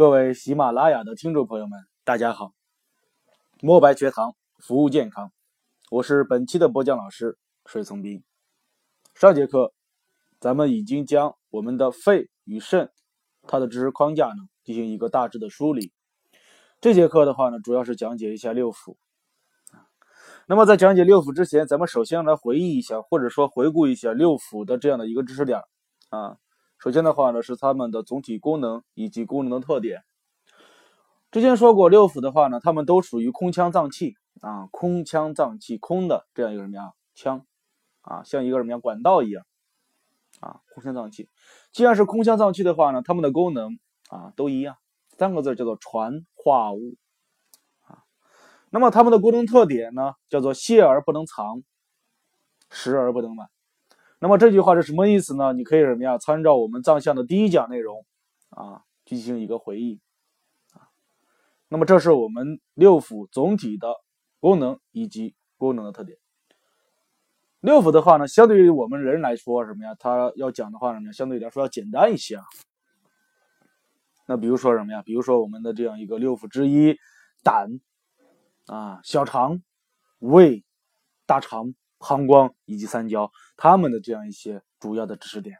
各位喜马拉雅的听众朋友们，大家好！墨白学堂服务健康，我是本期的播讲老师水从斌。上节课咱们已经将我们的肺与肾它的知识框架呢进行一个大致的梳理。这节课的话呢，主要是讲解一下六腑。那么在讲解六腑之前，咱们首先来回忆一下，或者说回顾一下六腑的这样的一个知识点啊。首先的话呢，是它们的总体功能以及功能的特点。之前说过，六腑的话呢，它们都属于空腔脏器啊，空腔脏器，空的这样一个什么呀？腔啊，像一个什么样管道一样啊，空腔脏器。既然是空腔脏器的话呢，它们的功能啊都一样，三个字叫做传化物啊。那么它们的功能特点呢，叫做泻而不能藏，食而不能满。那么这句话是什么意思呢？你可以什么呀？参照我们藏象的第一讲内容啊，进行一个回忆啊。那么这是我们六腑总体的功能以及功能的特点。六腑的话呢，相对于我们人来说什么呀？它要讲的话什么呀？相对来说要简单一些啊。那比如说什么呀？比如说我们的这样一个六腑之一，胆啊、小肠、胃、大肠。膀胱以及三焦，它们的这样一些主要的知识点。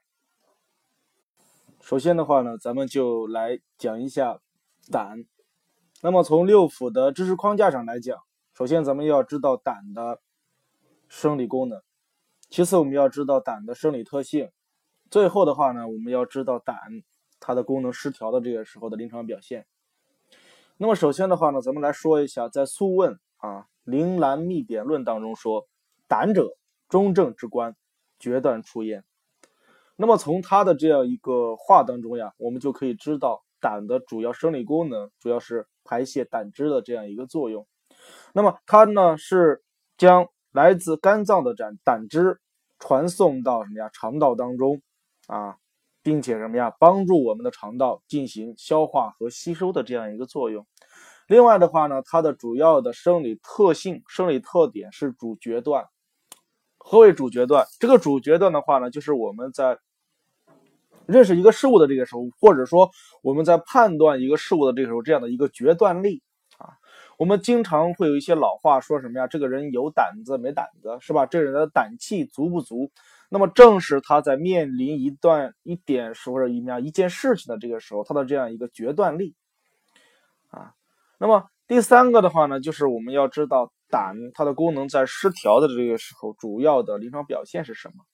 首先的话呢，咱们就来讲一下胆。那么从六腑的知识框架上来讲，首先咱们要知道胆的生理功能，其次我们要知道胆的生理特性，最后的话呢，我们要知道胆它的功能失调的这个时候的临床表现。那么首先的话呢，咱们来说一下，在《素问》啊《灵兰秘典论》当中说。胆者，中正之官，决断出焉。那么从他的这样一个话当中呀，我们就可以知道胆的主要生理功能主要是排泄胆汁的这样一个作用。那么它呢是将来自肝脏的胆胆汁传送到什么呀肠道当中啊，并且什么呀帮助我们的肠道进行消化和吸收的这样一个作用。另外的话呢，它的主要的生理特性、生理特点是主决断。何为主决断？这个主决断的话呢，就是我们在认识一个事物的这个时候，或者说我们在判断一个事物的这个时候，这样的一个决断力啊。我们经常会有一些老话说什么呀？这个人有胆子没胆子，是吧？这人的胆气足不足？那么正是他在面临一段一点或者一面一件事情的这个时候，他的这样一个决断力啊。那么第三个的话呢，就是我们要知道。胆它的功能在失调的这个时候，主要的临床表现是什么？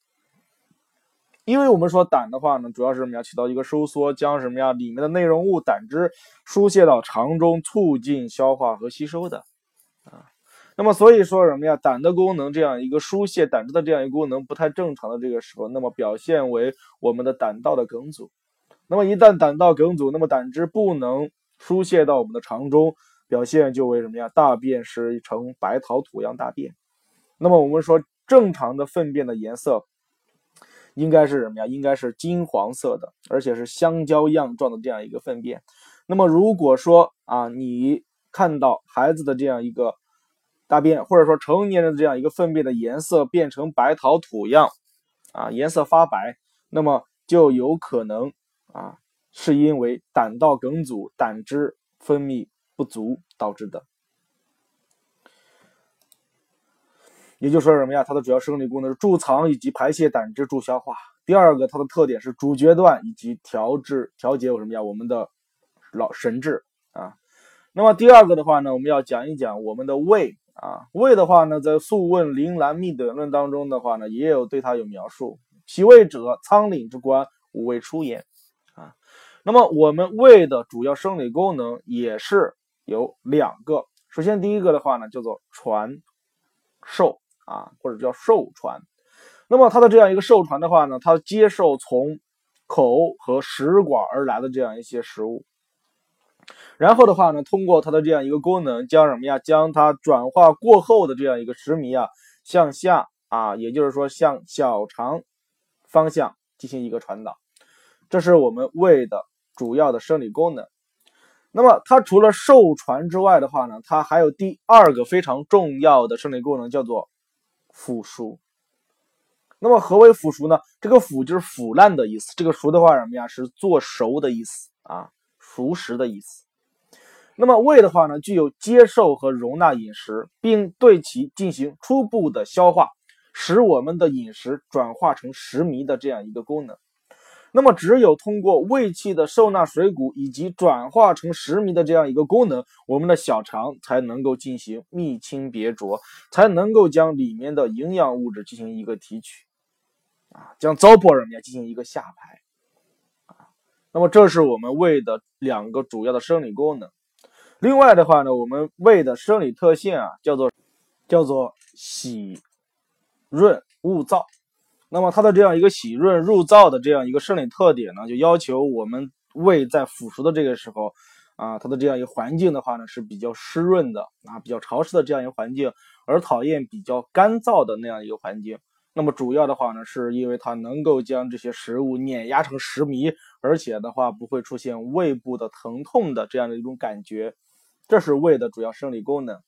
因为我们说胆的话呢，主要是什么呀？起到一个收缩，将什么呀里面的内容物胆汁疏泄到肠中，促进消化和吸收的啊。那么所以说什么呀？胆的功能这样一个疏泄胆汁的这样一个功能不太正常的这个时候，那么表现为我们的胆道的梗阻。那么一旦胆道梗阻，那么胆汁不能疏泄到我们的肠中。表现就为什么呀？大便是呈白陶土样大便。那么我们说正常的粪便的颜色应该是什么呀？应该是金黄色的，而且是香蕉样状的这样一个粪便。那么如果说啊，你看到孩子的这样一个大便，或者说成年人的这样一个粪便的颜色变成白陶土样啊，颜色发白，那么就有可能啊，是因为胆道梗阻，胆汁分泌。不足导致的，也就说什么呀？它的主要生理功能是贮藏以及排泄胆汁，助消化。第二个，它的特点是主决断以及调制调节，有什么呀？我们的老神志啊。那么第二个的话呢，我们要讲一讲我们的胃啊。胃的话呢，在《素问·灵兰秘典论》当中的话呢，也有对它有描述。脾胃者，仓廪之官，五味出焉啊。那么我们胃的主要生理功能也是。有两个，首先第一个的话呢，叫做传受啊，或者叫受传。那么它的这样一个受传的话呢，它接受从口和食管而来的这样一些食物，然后的话呢，通过它的这样一个功能，将什么呀？将它转化过后的这样一个食糜啊，向下啊，也就是说向小肠方向进行一个传导。这是我们胃的主要的生理功能。那么它除了受传之外的话呢，它还有第二个非常重要的生理功能，叫做腐熟。那么何为腐熟呢？这个腐就是腐烂的意思，这个熟的话什么呀？是做熟的意思啊。熟食的意思。那么胃的话呢，具有接受和容纳饮食，并对其进行初步的消化，使我们的饮食转化成食糜的这样一个功能。那么，只有通过胃气的受纳水谷以及转化成食糜的这样一个功能，我们的小肠才能够进行泌清别浊，才能够将里面的营养物质进行一个提取，啊，将糟粕什么呀进行一个下排，啊，那么这是我们胃的两个主要的生理功能。另外的话呢，我们胃的生理特性啊，叫做叫做喜润恶燥。那么它的这样一个喜润入燥的这样一个生理特点呢，就要求我们胃在腐熟的这个时候啊，它的这样一个环境的话呢是比较湿润的啊，比较潮湿的这样一个环境，而讨厌比较干燥的那样一个环境。那么主要的话呢，是因为它能够将这些食物碾压成食糜，而且的话不会出现胃部的疼痛的这样的一种感觉。这是胃的主要生理功能，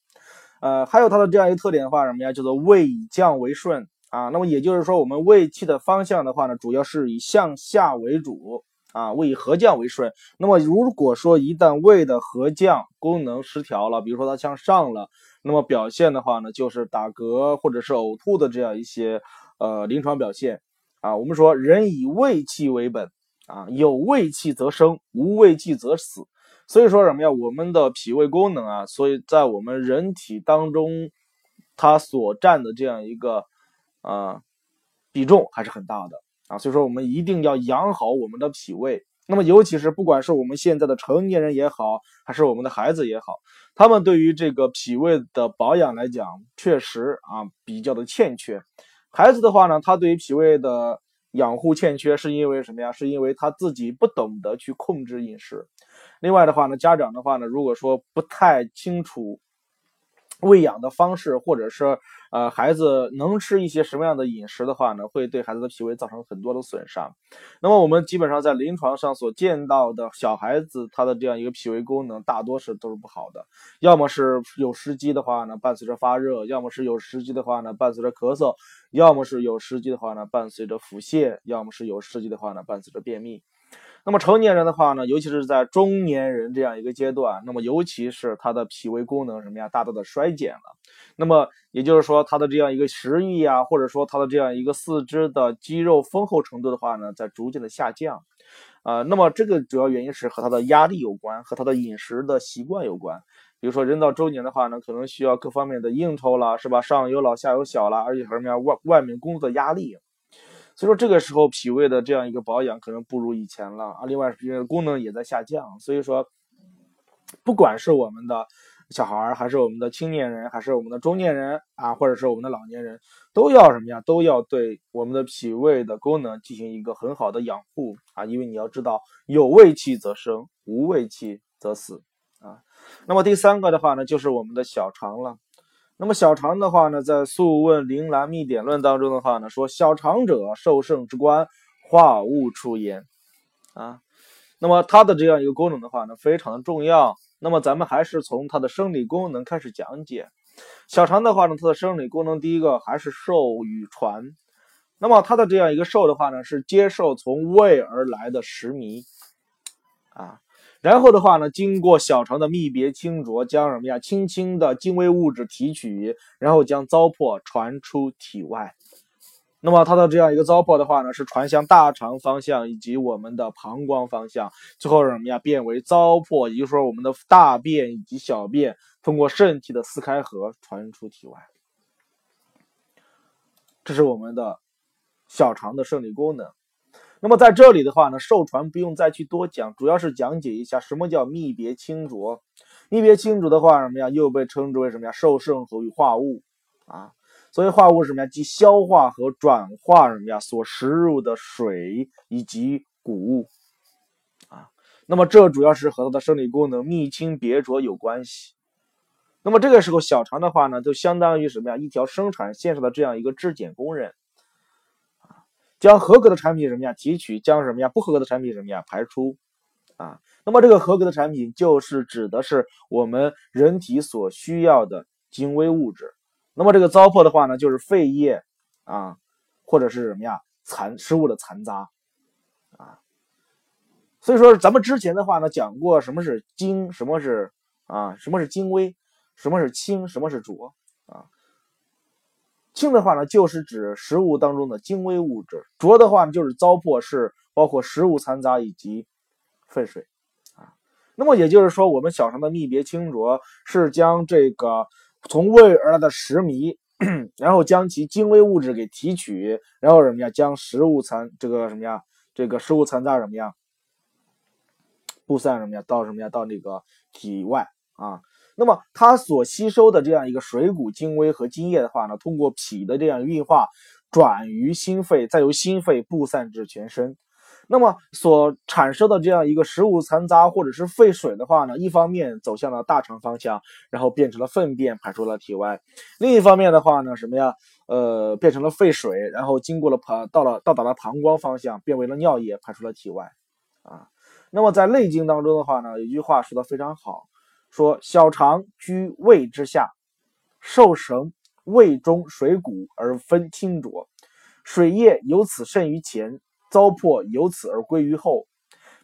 呃，还有它的这样一个特点的话，什么呀？叫做胃以降为顺啊。那么也就是说，我们胃气的方向的话呢，主要是以向下为主啊，胃以合降为顺。那么如果说一旦胃的合降功能失调了，比如说它向上了，那么表现的话呢，就是打嗝或者是呕吐的这样一些呃临床表现啊。我们说人以胃气为本啊，有胃气则生，无胃气则死。所以说什么呀？我们的脾胃功能啊，所以在我们人体当中，它所占的这样一个啊比重还是很大的啊。所以说我们一定要养好我们的脾胃。那么尤其是不管是我们现在的成年人也好，还是我们的孩子也好，他们对于这个脾胃的保养来讲，确实啊比较的欠缺。孩子的话呢，他对于脾胃的养护欠缺，是因为什么呀？是因为他自己不懂得去控制饮食。另外的话呢，家长的话呢，如果说不太清楚喂养的方式，或者是呃孩子能吃一些什么样的饮食的话呢，会对孩子的脾胃造成很多的损伤。那么我们基本上在临床上所见到的小孩子，他的这样一个脾胃功能，大多是都是不好的，要么是有湿积的话呢，伴随着发热；要么是有湿积的话呢，伴随着咳嗽；要么是有湿积的话呢，伴随着腹泻；要么是有湿积的话呢，伴随着便秘。那么成年人的话呢，尤其是在中年人这样一个阶段，那么尤其是他的脾胃功能什么呀，大大的衰减了。那么也就是说，他的这样一个食欲呀，或者说他的这样一个四肢的肌肉丰厚程度的话呢，在逐渐的下降。啊，那么这个主要原因是和他的压力有关，和他的饮食的习惯有关。比如说人到中年的话呢，可能需要各方面的应酬了，是吧？上有老下有小了，而且什么呀，外外面工作压力。所以说这个时候脾胃的这样一个保养可能不如以前了啊。另外，因为功能也在下降，所以说，不管是我们的小孩儿，还是我们的青年人，还是我们的中年人啊，或者是我们的老年人，都要什么呀？都要对我们的脾胃的功能进行一个很好的养护啊。因为你要知道，有胃气则生，无胃气则死啊。那么第三个的话呢，就是我们的小肠了。那么小肠的话呢，在《素问灵兰秘典论》当中的话呢，说小肠者，受盛之官，化物出焉。啊，那么它的这样一个功能的话呢，非常的重要。那么咱们还是从它的生理功能开始讲解。小肠的话呢，它的生理功能第一个还是受与传。那么它的这样一个受的话呢，是接受从胃而来的食糜。啊。然后的话呢，经过小肠的泌别清浊，将什么呀，轻轻的精微物质提取，然后将糟粕传出体外。那么它的这样一个糟粕的话呢，是传向大肠方向以及我们的膀胱方向，最后什么呀，变为糟粕，也就是说我们的大便以及小便通过肾气的四开合传出体外。这是我们的小肠的生理功能。那么在这里的话呢，受传不用再去多讲，主要是讲解一下什么叫泌别清浊。泌别清浊的话，什么呀？又被称之为什么呀？受盛和与化物啊。所以化物是什么呀？即消化和转化什么呀？所食入的水以及谷物啊。那么这主要是和它的生理功能泌清别浊有关系。那么这个时候小肠的话呢，就相当于什么呀？一条生产线上的这样一个质检工人。将合格的产品什么呀提取，将什么呀不合格的产品什么呀排出，啊，那么这个合格的产品就是指的是我们人体所需要的精微物质，那么这个糟粕的话呢，就是废液啊，或者是什么呀残食物的残渣，啊，所以说咱们之前的话呢讲过什么是精，什么是啊，什么是精微，什么是清，什么是浊。清的话呢就是指食物当中的精微物质，浊的话呢就是糟粕，是包括食物残渣以及粪水啊。那么也就是说，我们小肠的泌别清浊是将这个从胃而来的食糜。然后将其精微物质给提取，然后什么呀？将食物残这个什么呀？这个食物残渣什么呀？布散什么呀？到什么呀？到那个体外啊。那么它所吸收的这样一个水谷精微和精液的话呢，通过脾的这样运化，转于心肺，再由心肺布散至全身。那么所产生的这样一个食物残渣或者是废水的话呢，一方面走向了大肠方向，然后变成了粪便排出了体外；另一方面的话呢，什么呀？呃，变成了废水，然后经过了膀到了到达了膀胱方向，变为了尿液排出了体外。啊，那么在《内经》当中的话呢，有一句话说的非常好，说小肠居胃之下，受绳胃中水谷而分清浊，水液由此渗于前。糟粕由此而归于后，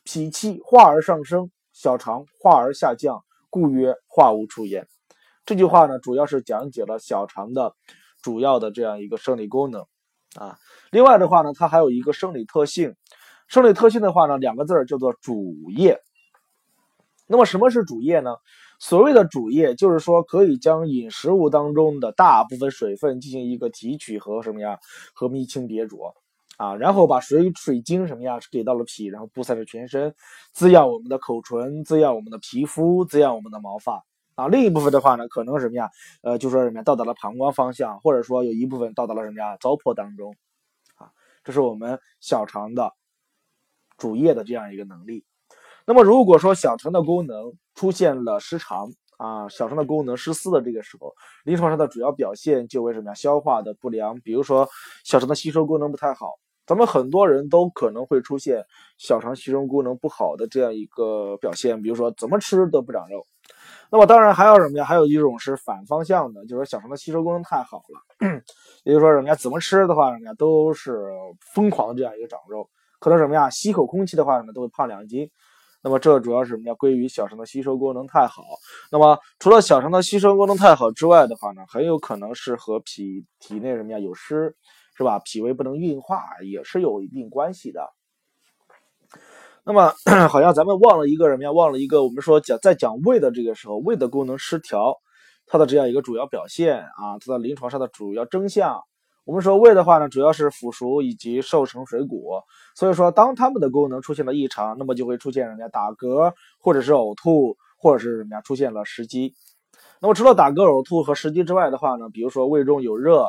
脾气化而上升，小肠化而下降，故曰化无出焉。这句话呢，主要是讲解了小肠的主要的这样一个生理功能啊。另外的话呢，它还有一个生理特性。生理特性的话呢，两个字儿叫做主液。那么什么是主液呢？所谓的主液，就是说可以将饮食物当中的大部分水分进行一个提取和什么呀，和泌清别浊。啊，然后把水水晶什么呀给到了脾，然后布散在全身，滋养我们的口唇，滋养我们的皮肤，滋养我们的毛发。啊，另一部分的话呢，可能什么呀？呃，就说什么呀，到达了膀胱方向，或者说有一部分到达了什么呀，糟粕当中。啊，这是我们小肠的主液的这样一个能力。那么如果说小肠的功能出现了失常啊，小肠的功能失司的这个时候，临床上的主要表现就为什么呀？消化的不良，比如说小肠的吸收功能不太好。咱们很多人都可能会出现小肠吸收功能不好的这样一个表现，比如说怎么吃都不长肉。那么当然还有什么呀？还有一种是反方向的，就是说小肠的吸收功能太好了，也就是说人家怎么吃的话，人家都是疯狂的这样一个长肉。可能什么呀？吸口空气的话，呢都会胖两斤。那么这主要是什么呀？归于小肠的吸收功能太好。那么除了小肠的吸收功能太好之外的话呢，很有可能是和脾体内什么呀有湿。是吧？脾胃不能运化也是有一定关系的。那么，好像咱们忘了一个什么呀？忘了一个，我们说讲在讲胃的这个时候，胃的功能失调，它的这样一个主要表现啊，它的临床上的主要征象。我们说胃的话呢，主要是腐熟以及受成水谷。所以说，当它们的功能出现了异常，那么就会出现人家打嗝，或者是呕吐，或者是什么呀，出现了食积。那么除了打嗝、呕吐和食积之外的话呢，比如说胃中有热。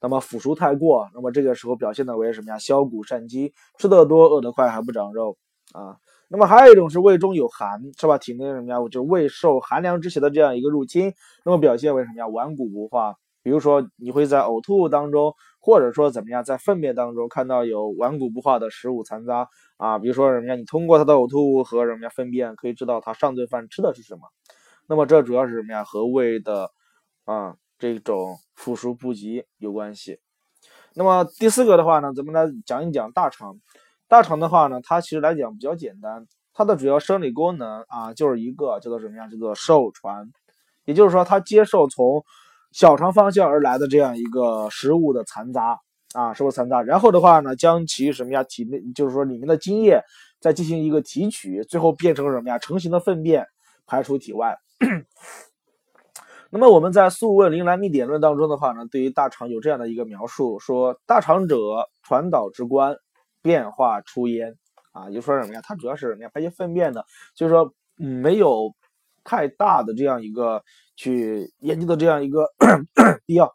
那么腐熟太过，那么这个时候表现的为什么呀？消谷善饥，吃得多，饿得快，还不长肉啊。那么还有一种是胃中有寒，是吧？体内什么呀？就胃受寒凉之邪的这样一个入侵，那么表现为什么呀？顽固不化。比如说你会在呕吐当中，或者说怎么样，在粪便当中看到有顽固不化的食物残渣啊。比如说什么呀？你通过它的呕吐物和什么呀粪便，可以知道它上顿饭吃的是什么。那么这主要是什么呀？和胃的啊。这种腐熟不及有关系。那么第四个的话呢，咱们来讲一讲大肠。大肠的话呢，它其实来讲比较简单，它的主要生理功能啊，就是一个叫做什么呀？叫做受传，也就是说它接受从小肠方向而来的这样一个食物的残渣啊，食物残渣，然后的话呢，将其什么呀？体内就是说里面的精液再进行一个提取，最后变成什么呀？成型的粪便排出体外。那么我们在《素问·灵兰秘典论》当中的话呢，对于大肠有这样的一个描述：说大肠者，传导之官，变化出焉。啊，就说什么呀？它主要是什么呀？排泄粪便的，就是说没有太大的这样一个去研究的这样一个必要。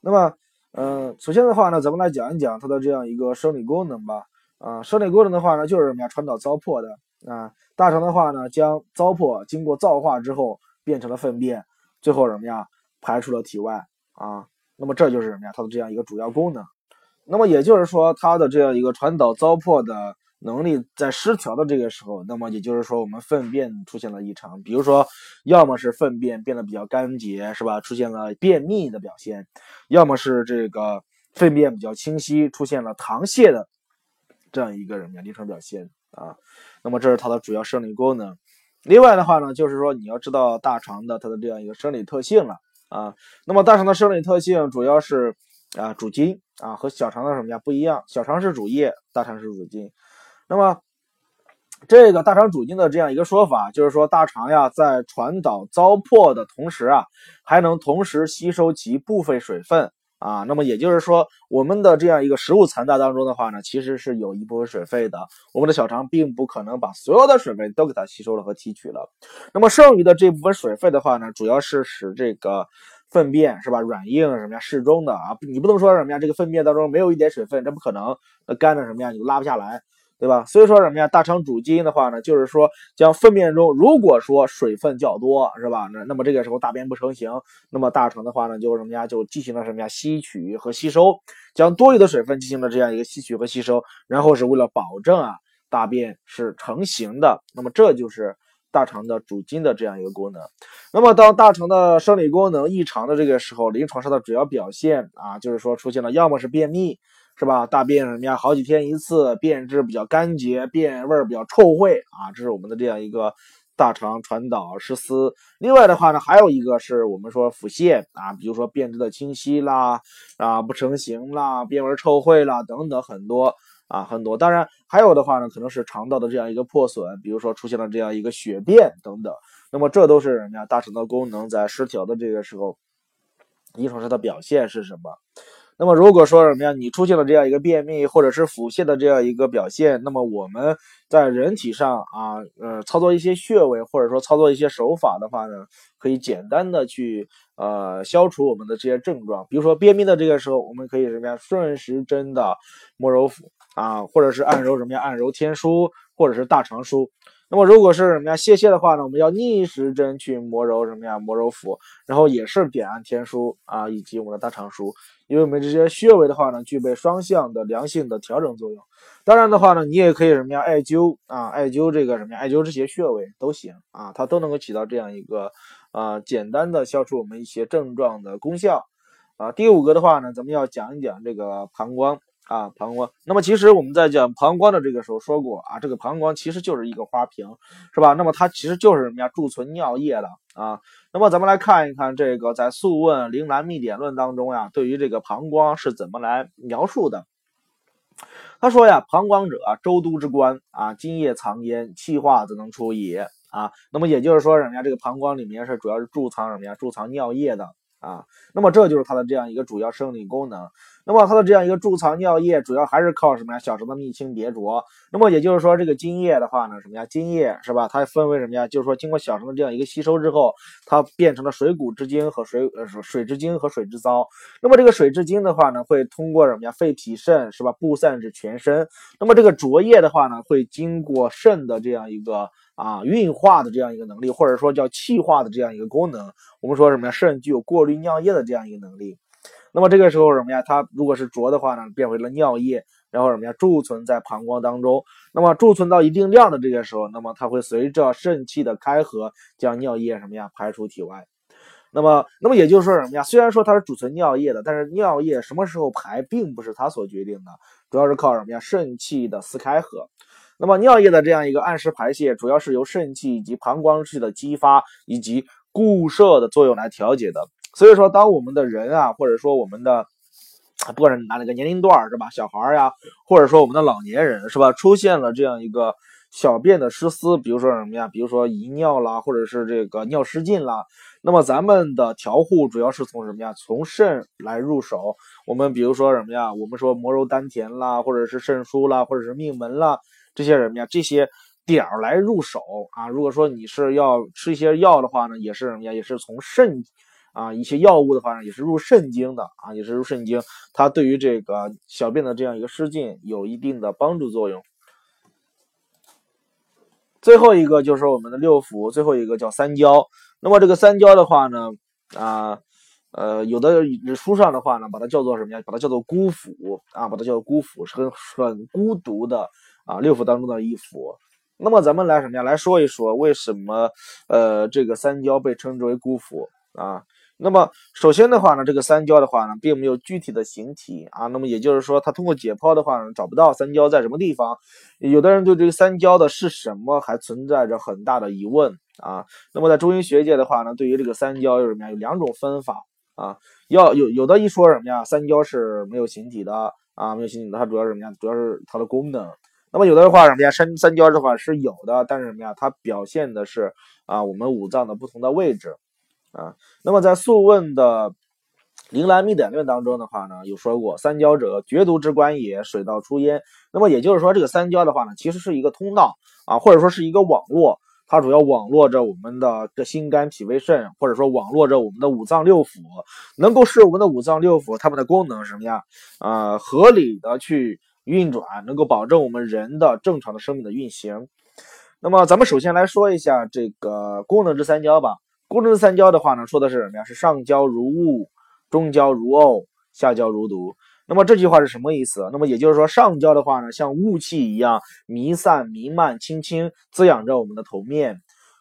那么，嗯，首先的话呢，咱们来讲一讲它的这样一个生理功能吧。啊，生理功能的话呢，就是什么呀？传导糟粕的。啊，大肠的话呢，将糟粕经过造化之后。变成了粪便，最后什么呀？排出了体外啊。那么这就是什么呀？它的这样一个主要功能。那么也就是说，它的这样一个传导糟粕的能力在失调的这个时候，那么也就是说，我们粪便出现了异常，比如说，要么是粪便变得比较干结，是吧？出现了便秘的表现；要么是这个粪便比较清晰，出现了溏泻的这样一个什么呀临床表现啊。那么这是它的主要生理功能。另外的话呢，就是说你要知道大肠的它的这样一个生理特性了啊。那么大肠的生理特性主要是啊主筋啊，和小肠的什么呀不一样？小肠是主叶，大肠是主筋。那么这个大肠主经的这样一个说法，就是说大肠呀在传导糟粕的同时啊，还能同时吸收其部分水分。啊，那么也就是说，我们的这样一个食物残渣当中的话呢，其实是有一部分水分的。我们的小肠并不可能把所有的水分都给它吸收了和提取了。那么剩余的这部分水分的话呢，主要是使这个粪便是吧软硬什么呀适中的啊。你不能说什么呀，这个粪便当中没有一点水分，这不可能，那干的什么呀，你拉不下来。对吧？所以说什么呀？大肠主筋的话呢，就是说将粪便中如果说水分较多，是吧？那那么这个时候大便不成形，那么大肠的话呢，就什么呀？就进行了什么呀？吸取和吸收，将多余的水分进行了这样一个吸取和吸收，然后是为了保证啊大便是成型的。那么这就是大肠的主筋的这样一个功能。那么当大肠的生理功能异常的这个时候，临床上的主要表现啊，就是说出现了要么是便秘。是吧？大便什么呀？好几天一次，便质比较干结，便味比较臭秽啊，这是我们的这样一个大肠传导失司。另外的话呢，还有一个是我们说腹泻啊，比如说便质的清晰啦，啊不成形啦，便味臭秽啦等等很多啊很多。当然还有的话呢，可能是肠道的这样一个破损，比如说出现了这样一个血便等等。那么这都是人家大肠的功能在失调的这个时候，临床上的表现是什么？那么如果说什么呀，你出现了这样一个便秘或者是腹泻的这样一个表现，那么我们在人体上啊，呃，操作一些穴位或者说操作一些手法的话呢，可以简单的去呃消除我们的这些症状。比如说便秘的这个时候，我们可以什么呀，顺时针的摸揉腹啊，或者是按揉什么呀，按揉天枢或者是大肠腧。那么如果是什么呀泄泻的话呢，我们要逆时针去摩揉什么呀，摩揉腹，然后也是点按天枢啊，以及我们的大肠腧。因为我们这些穴位的话呢，具备双向的良性的调整作用。当然的话呢，你也可以什么呀，艾灸啊，艾灸这个什么呀，艾灸这些穴位都行啊，它都能够起到这样一个啊，简单的消除我们一些症状的功效啊。第五个的话呢，咱们要讲一讲这个膀胱啊，膀胱。那么其实我们在讲膀胱的这个时候说过啊，这个膀胱其实就是一个花瓶，是吧？那么它其实就是什么呀，贮存尿液的啊。那么咱们来看一看这个在《素问·灵兰秘典论》当中呀，对于这个膀胱是怎么来描述的？他说呀，膀胱者，周都之官啊，津液藏焉，气化则能出也啊。那么也就是说，人家这个膀胱里面是主要是贮藏什么呀？贮藏尿液的。啊，那么这就是它的这样一个主要生理功能。那么它的这样一个贮藏尿液，主要还是靠什么呀？小肠的泌清别浊。那么也就是说，这个津液的话呢，什么呀？津液是吧？它分为什么呀？就是说，经过小肠的这样一个吸收之后，它变成了水谷之精和水呃水之精和水之糟。那么这个水之精的话呢，会通过什么呀？肺脾肾是吧？布散至全身。那么这个浊液的话呢，会经过肾的这样一个。啊，运化的这样一个能力，或者说叫气化的这样一个功能，我们说什么呀？肾具有过滤尿液的这样一个能力。那么这个时候什么呀？它如果是浊的话呢，变回了尿液，然后什么呀？贮存在膀胱当中。那么贮存到一定量的这个时候，那么它会随着肾气的开合，将尿液什么呀排出体外。那么，那么也就是说什么呀？虽然说它是储存尿液的，但是尿液什么时候排，并不是它所决定的，主要是靠什么呀？肾气的四开合。那么尿液的这样一个按时排泄，主要是由肾气以及膀胱气的激发以及固摄的作用来调节的。所以说，当我们的人啊，或者说我们的，不管是哪个年龄段是吧，小孩呀，或者说我们的老年人是吧，出现了这样一个小便的失司，比如说什么呀，比如说遗尿啦，或者是这个尿失禁啦，那么咱们的调护主要是从什么呀？从肾来入手。我们比如说什么呀？我们说摩揉丹田啦，或者是肾腧啦，或者是命门啦。这些什么呀？这些点儿来入手啊。如果说你是要吃一些药的话呢，也是什么呀？也是从肾啊一些药物的话呢，也是入肾经的啊，也是入肾经。它对于这个小便的这样一个失禁有一定的帮助作用。最后一个就是我们的六腑，最后一个叫三焦。那么这个三焦的话呢，啊呃，有的书上的话呢，把它叫做什么呀？把它叫做孤腑啊，把它叫做孤腑，是很很孤独的。啊，六腑当中的一腑，那么咱们来什么呀？来说一说为什么呃这个三焦被称之为孤腑啊？那么首先的话呢，这个三焦的话呢，并没有具体的形体啊。那么也就是说，它通过解剖的话呢，找不到三焦在什么地方。有的人对这个三焦的是什么还存在着很大的疑问啊。那么在中医学界的话呢，对于这个三焦有什么呀？有两种分法啊。要有有的一说什么呀？三焦是没有形体的啊，没有形体的，它主要是什么呀？主要是它的功能。那么有的话什么呀？三三焦的话是有的，但是什么呀？它表现的是啊，我们五脏的不同的位置。啊，那么在《素问》的《灵兰秘典论》当中的话呢，有说过三焦者，绝毒之官也，水道出焉。那么也就是说，这个三焦的话呢，其实是一个通道啊，或者说是一个网络，它主要网络着我们的这心肝脾胃肾，或者说网络着我们的五脏六腑，能够使我们的五脏六腑它们的功能什么呀？啊，合理的去运转，能够保证我们人的正常的生命的运行。那么咱们首先来说一下这个功能之三焦吧。功能之三焦的话呢，说的是什么呀？是上焦如雾，中焦如沤，下焦如毒。那么这句话是什么意思？那么也就是说，上焦的话呢，像雾气一样弥散、弥漫、轻轻滋养着我们的头面；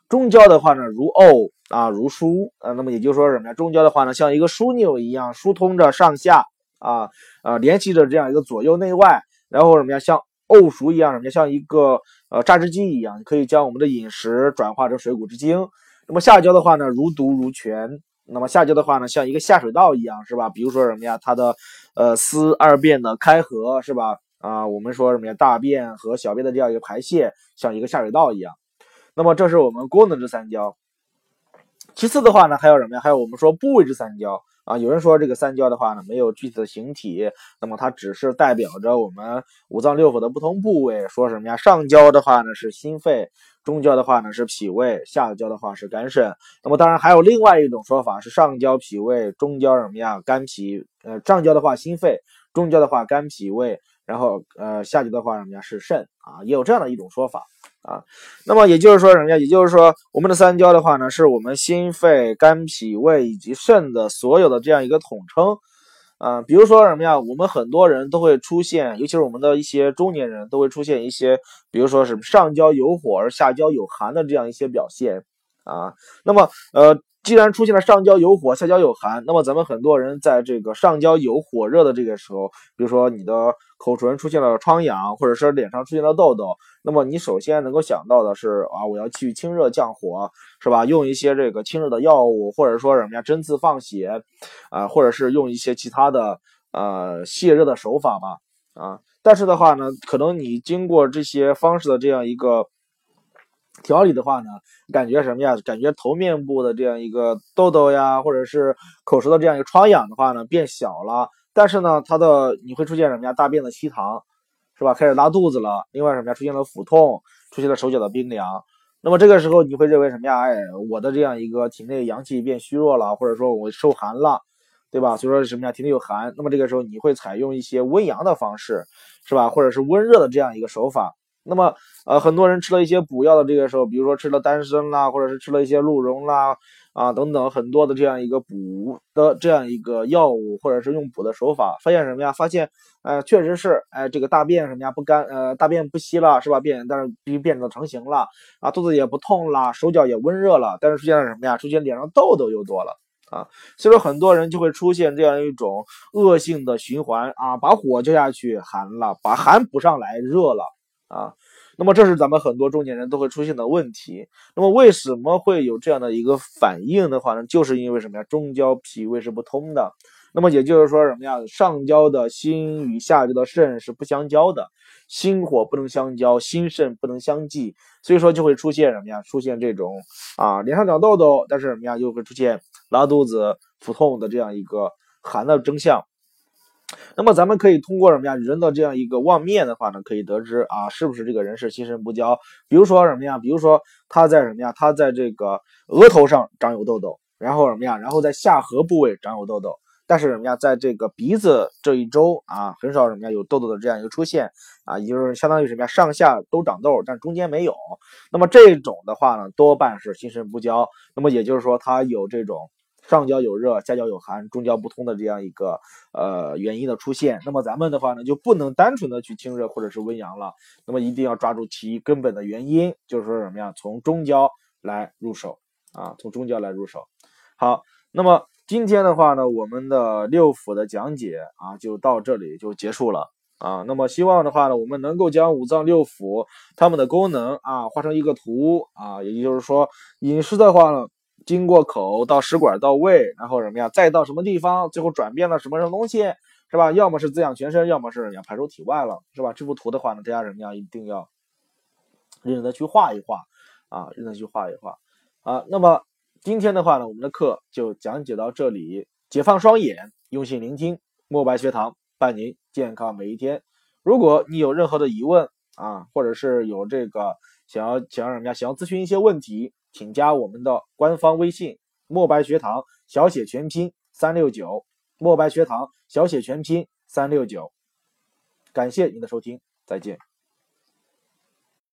中焦的话呢，如沤啊，如疏啊。那么也就是说什么呀？中焦的话呢，像一个枢纽一样疏通着上下啊啊，联系着这样一个左右内外。然后什么呀？像沤熟一样，什么呀？像一个呃榨汁机一样，可以将我们的饮食转化成水谷之精。那么下焦的话呢，如毒如泉。那么下焦的话呢，像一个下水道一样，是吧？比如说什么呀，它的呃四二便的开合，是吧？啊，我们说什么呀，大便和小便的这样一个排泄，像一个下水道一样。那么这是我们功能之三焦。其次的话呢，还有什么呀？还有我们说部位之三焦。啊，有人说这个三焦的话呢，没有具体的形体，那么它只是代表着我们五脏六腑的不同部位。说什么呀？上焦的话呢是心肺，中焦的话呢是脾胃，下焦的话是肝肾。那么当然还有另外一种说法是上焦脾胃，中焦什么呀？肝脾。呃，上焦的话心肺，中焦的话肝脾胃。然后，呃，下级的话，人家是肾啊，也有这样的一种说法啊。那么也就是说，人家也就是说，我们的三焦的话呢，是我们心肺、肝、脾、胃以及肾的所有的这样一个统称啊。比如说什么呀，我们很多人都会出现，尤其是我们的一些中年人都会出现一些，比如说什么上焦有火而下焦有寒的这样一些表现啊。那么，呃。既然出现了上焦有火，下焦有寒，那么咱们很多人在这个上焦有火热的这个时候，比如说你的口唇出现了疮疡，或者是脸上出现了痘痘，那么你首先能够想到的是啊，我要去清热降火，是吧？用一些这个清热的药物，或者说什么呀，针刺放血，啊，或者是用一些其他的呃泄热的手法吧，啊。但是的话呢，可能你经过这些方式的这样一个。调理的话呢，感觉什么呀？感觉头面部的这样一个痘痘呀，或者是口舌的这样一个疮疡的话呢，变小了。但是呢，它的你会出现什么呀？大便的稀溏，是吧？开始拉肚子了。另外什么呀？出现了腹痛，出现了手脚的冰凉。那么这个时候你会认为什么呀？哎，我的这样一个体内阳气变虚弱了，或者说我受寒了，对吧？所以说什么呀？体内有寒。那么这个时候你会采用一些温阳的方式，是吧？或者是温热的这样一个手法。那么，呃，很多人吃了一些补药的这个时候，比如说吃了丹参啦，或者是吃了一些鹿茸啦，啊等等很多的这样一个补的这样一个药物，或者是用补的手法，发现什么呀？发现，呃，确实是，哎，这个大便什么呀不干，呃，大便不稀了，是吧？便但是便变得成型了，啊，肚子也不痛了，手脚也温热了，但是出现了什么呀？出现脸上痘痘又多了，啊，所以说很多人就会出现这样一种恶性的循环啊，把火浇下去寒了，把寒补上来热了。啊，那么这是咱们很多中年人都会出现的问题。那么为什么会有这样的一个反应的话呢？就是因为什么呀？中焦脾胃是不通的。那么也就是说什么呀？上焦的心与下焦的肾是不相交的，心火不能相交，心肾不能相济，所以说就会出现什么呀？出现这种啊，脸上长痘痘，但是什么呀？又会出现拉肚子、腹痛的这样一个寒的征象。那么咱们可以通过什么呀？人的这样一个望面的话呢，可以得知啊，是不是这个人是心肾不交？比如说什么呀？比如说他在什么呀？他在这个额头上长有痘痘，然后什么呀？然后在下颌部位长有痘痘，但是什么呀？在这个鼻子这一周啊，很少什么呀有痘痘的这样一个出现啊，也就是相当于什么呀？上下都长痘，但中间没有。那么这种的话呢，多半是心肾不交。那么也就是说，他有这种。上焦有热，下焦有寒，中焦不通的这样一个呃原因的出现，那么咱们的话呢，就不能单纯的去清热或者是温阳了，那么一定要抓住其根本的原因，就是说什么呀？从中焦来入手啊，从中焦来入手。好，那么今天的话呢，我们的六腑的讲解啊，就到这里就结束了啊。那么希望的话呢，我们能够将五脏六腑它们的功能啊画成一个图啊，也就是说，饮食的话呢，经过口到食管到胃，然后什么呀，再到什么地方，最后转变了什么什么东西，是吧？要么是滋养全身，要么是要排出体外了，是吧？这幅图的话呢，大家什么呀，一定要认真的去画一画啊，认真去画一画啊。那么。今天的话呢，我们的课就讲解到这里。解放双眼，用心聆听，墨白学堂伴您健康每一天。如果你有任何的疑问啊，或者是有这个想要想要什么呀，想要咨询一些问题，请加我们的官方微信“墨白学堂”小写全拼三六九，墨白学堂小写全拼三六九。感谢您的收听，再见。